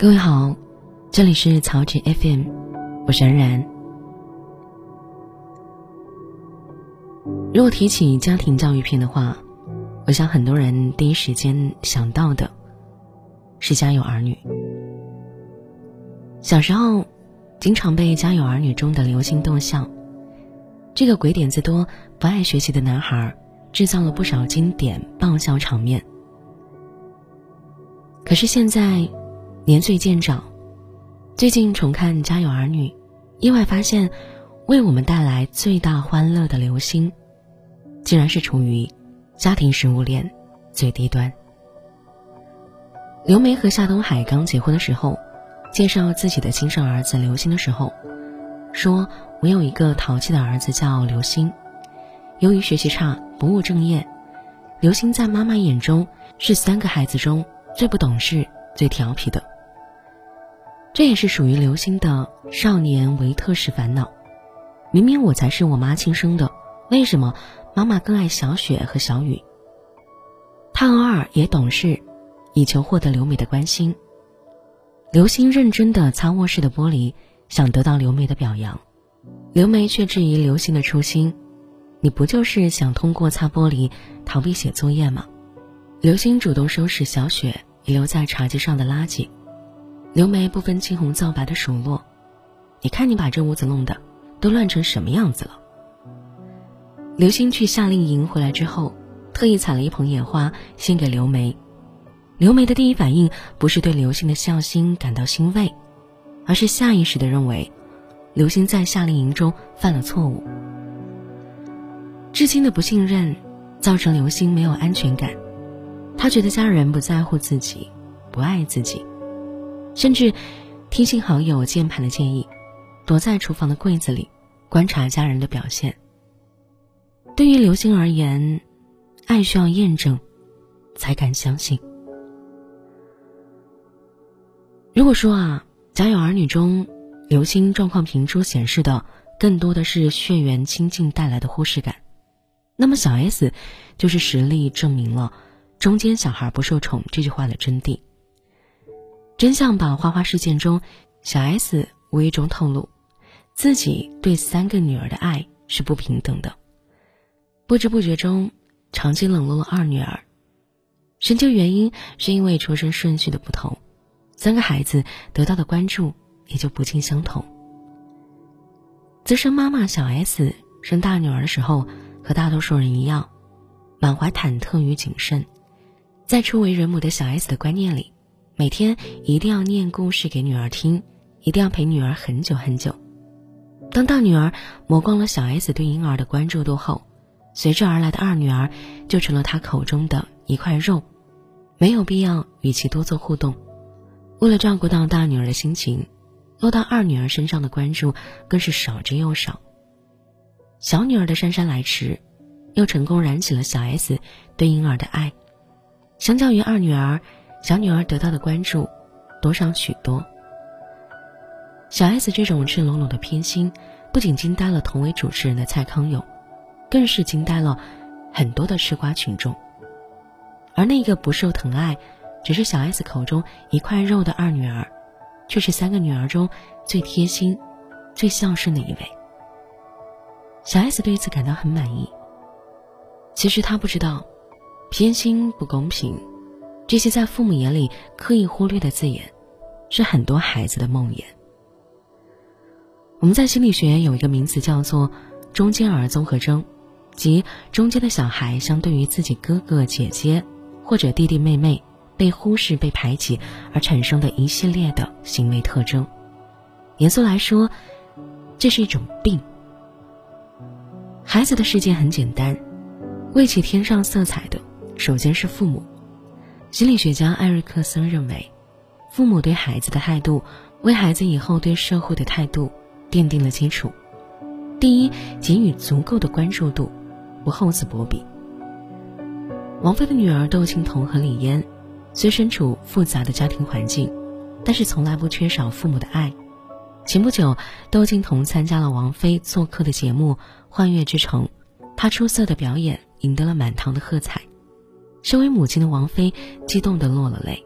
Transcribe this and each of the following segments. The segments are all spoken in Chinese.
各位好，这里是曹植 FM，我是安然。如果提起家庭教育片的话，我想很多人第一时间想到的是《家有儿女》。小时候，经常被《家有儿女》中的刘星逗笑，这个鬼点子多、不爱学习的男孩，制造了不少经典爆笑场面。可是现在。年岁渐长，最近重看《家有儿女》，意外发现，为我们带来最大欢乐的刘星，竟然是处于家庭食物链最低端。刘梅和夏东海刚结婚的时候，介绍自己的亲生儿子刘星的时候，说：“我有一个淘气的儿子叫刘星，由于学习差，不务正业，刘星在妈妈眼中是三个孩子中最不懂事、最调皮的。”这也是属于刘星的少年维特式烦恼。明明我才是我妈亲生的，为什么妈妈更爱小雪和小雨？他偶尔也懂事，以求获得刘美的关心。刘星认真的擦卧室的玻璃，想得到刘美的表扬。刘梅却质疑刘星的初心：“你不就是想通过擦玻璃逃避写作业吗？”刘星主动收拾小雪留在茶几上的垃圾。刘梅不分青红皂白的数落：“你看你把这屋子弄的都乱成什么样子了。”刘星去夏令营回来之后，特意采了一捧野花献给刘梅。刘梅的第一反应不是对刘星的孝心感到欣慰，而是下意识的认为，刘星在夏令营中犯了错误。至亲的不信任，造成刘星没有安全感，他觉得家人不在乎自己，不爱自己。甚至听信好友键盘的建议，躲在厨房的柜子里观察家人的表现。对于刘星而言，爱需要验证，才敢相信。如果说啊，《家有儿女》中刘星状况评出显示的更多的是血缘亲近带来的忽视感，那么小 S 就是实力证明了“中间小孩不受宠”这句话的真谛。真相榜花花事件中，小 S 无意中透露，自己对三个女儿的爱是不平等的，不知不觉中长期冷落了二女儿。深究原因，是因为出生顺序的不同，三个孩子得到的关注也就不尽相同。资深妈妈小 S 生大女儿的时候，和大多数人一样，满怀忐忑与谨慎，在初为人母的小 S 的观念里。每天一定要念故事给女儿听，一定要陪女儿很久很久。当大女儿磨光了小 S 对婴儿的关注度后，随之而来的二女儿就成了他口中的一块肉，没有必要与其多做互动。为了照顾到大女儿的心情，落到二女儿身上的关注更是少之又少。小女儿的姗姗来迟，又成功燃起了小 S 对婴儿的爱。相较于二女儿。小女儿得到的关注多上许多。小 S 这种赤裸裸的偏心，不仅惊呆了同为主持人的蔡康永，更是惊呆了很多的吃瓜群众。而那个不受疼爱，只是小 S 口中一块肉的二女儿，却是三个女儿中最贴心、最孝顺的一位。小 S 对此感到很满意。其实她不知道，偏心不公平。这些在父母眼里刻意忽略的字眼，是很多孩子的梦魇。我们在心理学有一个名词叫做“中间儿综合征”，即中间的小孩相对于自己哥哥姐姐或者弟弟妹妹被忽视、被排挤而产生的一系列的行为特征。严肃来说，这是一种病。孩子的世界很简单，为其添上色彩的，首先是父母。心理学家艾瑞克森认为，父母对孩子的态度，为孩子以后对社会的态度奠定了基础。第一，给予足够的关注度，不厚此薄彼。王菲的女儿窦靖童和李嫣，虽身处复杂的家庭环境，但是从来不缺少父母的爱。前不久，窦靖童参加了王菲做客的节目《幻乐之城》，她出色的表演赢得了满堂的喝彩。身为母亲的王菲激动的落了泪。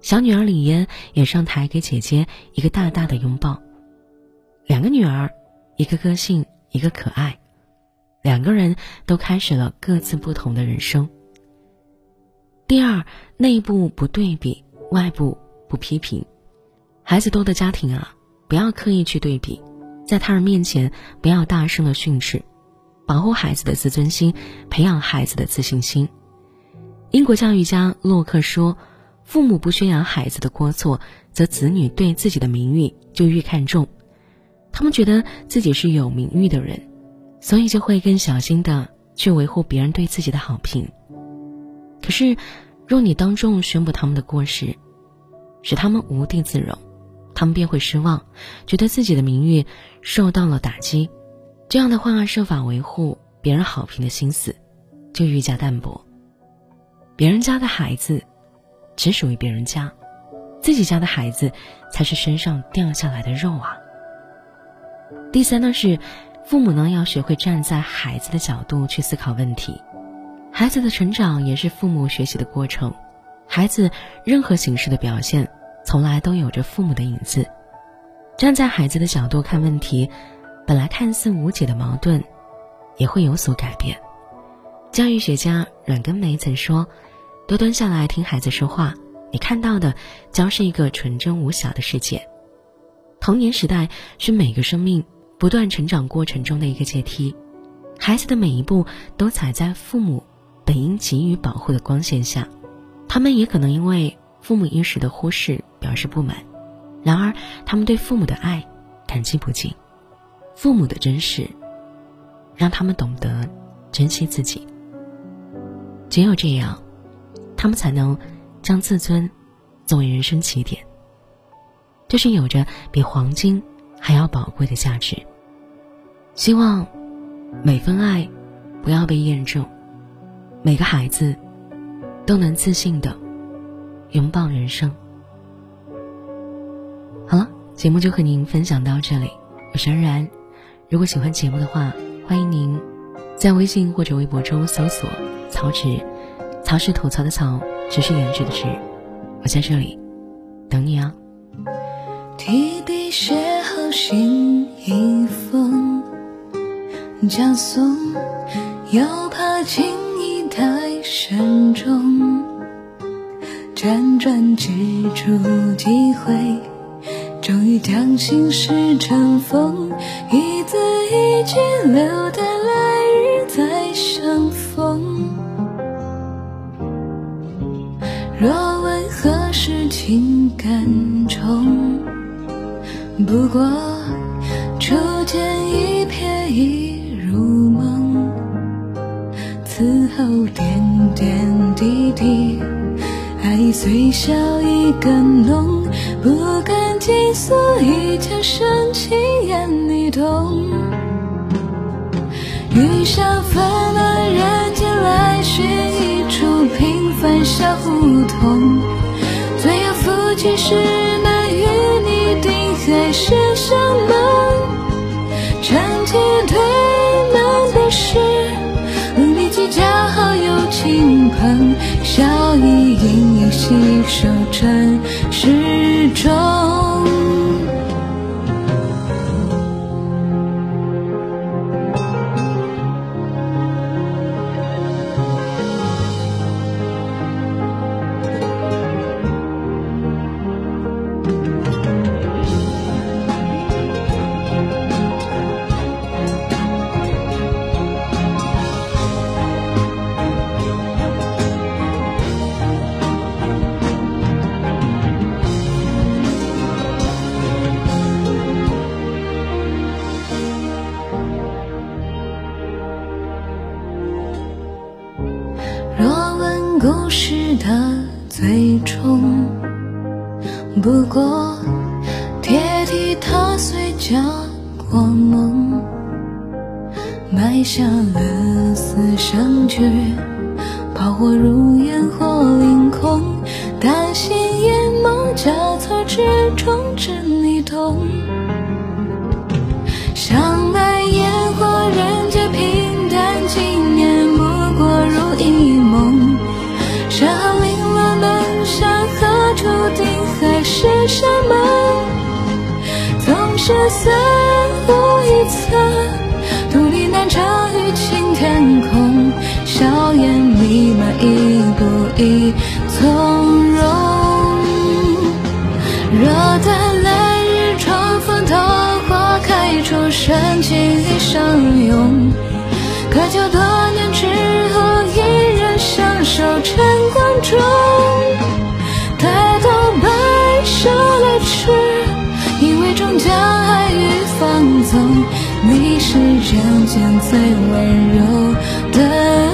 小女儿李嫣也上台给姐姐一个大大的拥抱。两个女儿，一个个性，一个可爱，两个人都开始了各自不同的人生。第二，内部不对比，外部不批评。孩子多的家庭啊，不要刻意去对比，在他人面前不要大声的训斥，保护孩子的自尊心，培养孩子的自信心。英国教育家洛克说：“父母不宣扬孩子的过错，则子女对自己的名誉就愈看重。他们觉得自己是有名誉的人，所以就会更小心的去维护别人对自己的好评。可是，若你当众宣布他们的过失，使他们无地自容。”他们便会失望，觉得自己的名誉受到了打击。这样的话，设法维护别人好评的心思就愈加淡薄。别人家的孩子只属于别人家，自己家的孩子才是身上掉下来的肉啊。第三呢是，父母呢要学会站在孩子的角度去思考问题。孩子的成长也是父母学习的过程，孩子任何形式的表现。从来都有着父母的影子。站在孩子的角度看问题，本来看似无解的矛盾，也会有所改变。教育学家阮根梅曾说：“多蹲下来听孩子说话，你看到的将是一个纯真无瑕的世界。”童年时代是每个生命不断成长过程中的一个阶梯，孩子的每一步都踩在父母本应给予保护的光线下，他们也可能因为。父母一时的忽视表示不满，然而他们对父母的爱感激不尽，父母的真实让他们懂得珍惜自己。只有这样，他们才能将自尊作为人生起点，这是有着比黄金还要宝贵的价值。希望每份爱不要被验证，每个孩子都能自信的。拥抱人生。好了，节目就和您分享到这里，我是安然。如果喜欢节目的话，欢迎您在微信或者微博中搜索“曹植”，曹是吐槽的曹，只是原植的植。我在这里等你啊。提笔写好信一封，加送，又怕情意太深重。辗转之处，几回，终于将心事成风，一字一句留待来若问何时情感重，不过初见一瞥已入梦，此后点点滴滴。爱虽笑意更浓，不敢倾诉，一腔深情眼里懂。余生纷乱人间，来寻一处平凡小胡同。最后夫妻是难与你定海誓山盟，长期对门的事，立即交好友亲朋，笑意盈。细守尘世故事的最终，不过铁蹄踏碎家国梦，埋下了思乡曲，炮火如烟火凌空，丹心眼眸交错之中，知你懂。想来也深情地相拥，可就多年之后依然相守晨光中。抬头白首了迟，以为终将爱与放纵。你是人间最温柔的。